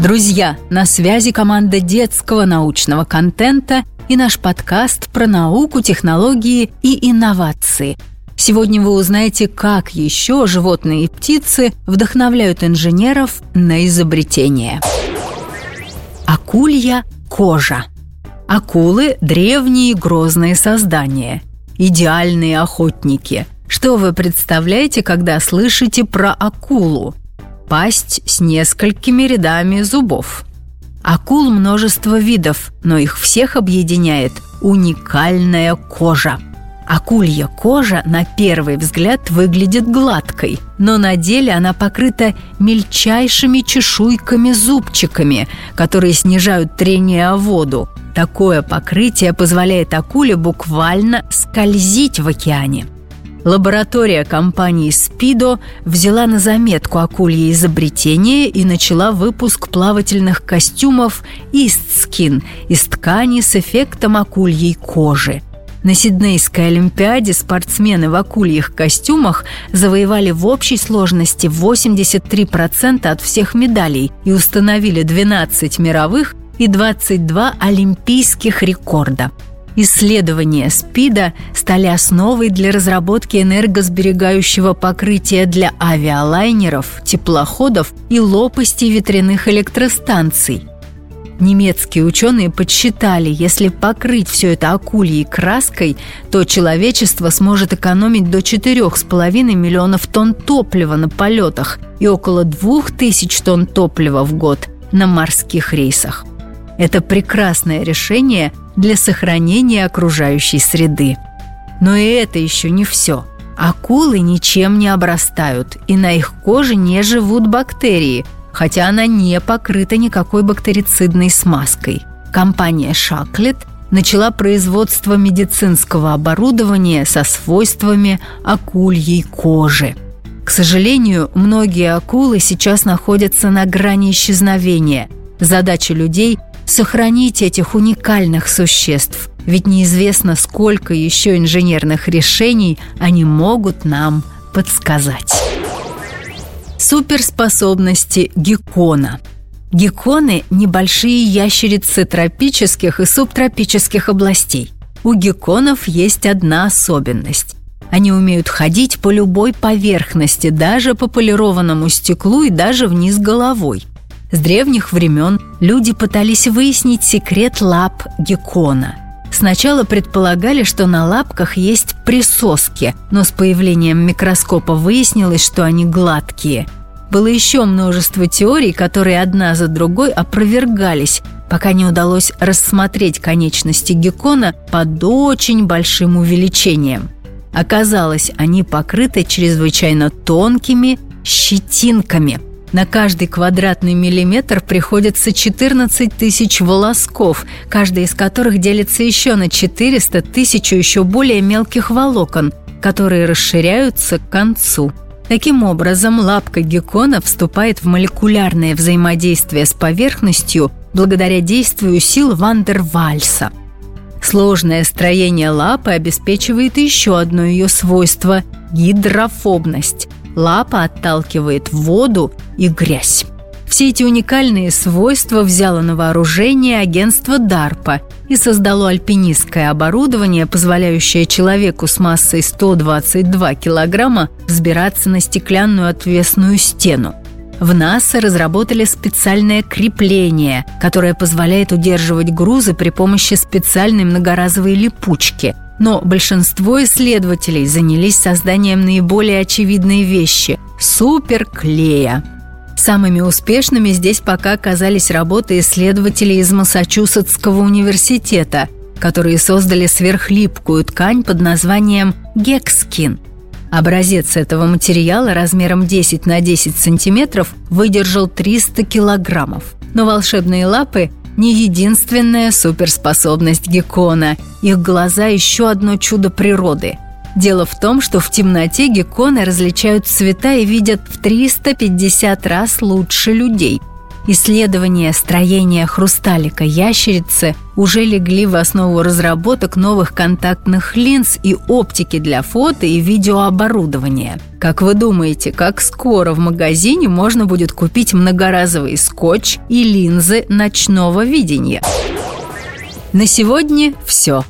Друзья, на связи команда детского научного контента и наш подкаст про науку, технологии и инновации. Сегодня вы узнаете, как еще животные и птицы вдохновляют инженеров на изобретение. Акулья кожа. Акулы – древние грозные создания, идеальные охотники. Что вы представляете, когда слышите про акулу? Пасть с несколькими рядами зубов. Акул множество видов, но их всех объединяет уникальная кожа – Акулья кожа на первый взгляд выглядит гладкой, но на деле она покрыта мельчайшими чешуйками-зубчиками, которые снижают трение о воду. Такое покрытие позволяет акуле буквально скользить в океане. Лаборатория компании «Спидо» взяла на заметку акулье изобретение и начала выпуск плавательных костюмов «Истскин» из ткани с эффектом акульей кожи – на Сиднейской Олимпиаде спортсмены в акульих костюмах завоевали в общей сложности 83% от всех медалей и установили 12 мировых и 22 олимпийских рекорда. Исследования СПИДа стали основой для разработки энергосберегающего покрытия для авиалайнеров, теплоходов и лопастей ветряных электростанций. Немецкие ученые подсчитали, если покрыть все это акульей краской, то человечество сможет экономить до 4,5 миллионов тонн топлива на полетах и около 2000 тонн топлива в год на морских рейсах. Это прекрасное решение для сохранения окружающей среды. Но и это еще не все. Акулы ничем не обрастают, и на их коже не живут бактерии – хотя она не покрыта никакой бактерицидной смазкой. Компания «Шаклет» начала производство медицинского оборудования со свойствами акульей кожи. К сожалению, многие акулы сейчас находятся на грани исчезновения. Задача людей – сохранить этих уникальных существ, ведь неизвестно, сколько еще инженерных решений они могут нам подсказать. Суперспособности геккона. Гекконы – небольшие ящерицы тропических и субтропических областей. У гекконов есть одна особенность. Они умеют ходить по любой поверхности, даже по полированному стеклу и даже вниз головой. С древних времен люди пытались выяснить секрет лап геккона – Сначала предполагали, что на лапках есть присоски, но с появлением микроскопа выяснилось, что они гладкие. Было еще множество теорий, которые одна за другой опровергались, пока не удалось рассмотреть конечности геккона под очень большим увеличением. Оказалось, они покрыты чрезвычайно тонкими щетинками – на каждый квадратный миллиметр приходится 14 тысяч волосков, каждый из которых делится еще на 400 тысяч еще более мелких волокон, которые расширяются к концу. Таким образом, лапка геккона вступает в молекулярное взаимодействие с поверхностью благодаря действию сил Вандервальса. Сложное строение лапы обеспечивает еще одно ее свойство – гидрофобность – Лапа отталкивает воду и грязь. Все эти уникальные свойства взяло на вооружение агентство DARPA и создало альпинистское оборудование, позволяющее человеку с массой 122 килограмма взбираться на стеклянную отвесную стену. В НАСА разработали специальное крепление, которое позволяет удерживать грузы при помощи специальной многоразовой липучки – но большинство исследователей занялись созданием наиболее очевидной вещи – суперклея. Самыми успешными здесь пока оказались работы исследователей из Массачусетского университета, которые создали сверхлипкую ткань под названием гекскин. Образец этого материала размером 10 на 10 сантиметров выдержал 300 килограммов. Но волшебные лапы не единственная суперспособность геккона. Их глаза – еще одно чудо природы. Дело в том, что в темноте гекконы различают цвета и видят в 350 раз лучше людей. Исследования строения хрусталика ящерицы уже легли в основу разработок новых контактных линз и оптики для фото и видеооборудования. Как вы думаете, как скоро в магазине можно будет купить многоразовый скотч и линзы ночного видения? На сегодня все.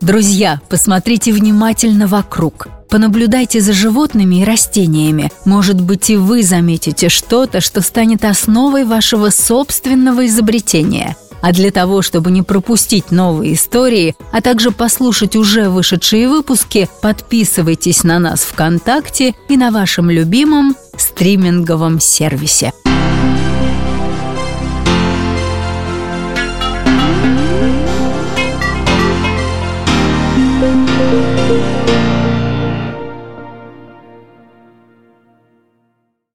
Друзья, посмотрите внимательно вокруг. Понаблюдайте за животными и растениями. Может быть, и вы заметите что-то, что станет основой вашего собственного изобретения. А для того, чтобы не пропустить новые истории, а также послушать уже вышедшие выпуски, подписывайтесь на нас ВКонтакте и на вашем любимом стриминговом сервисе.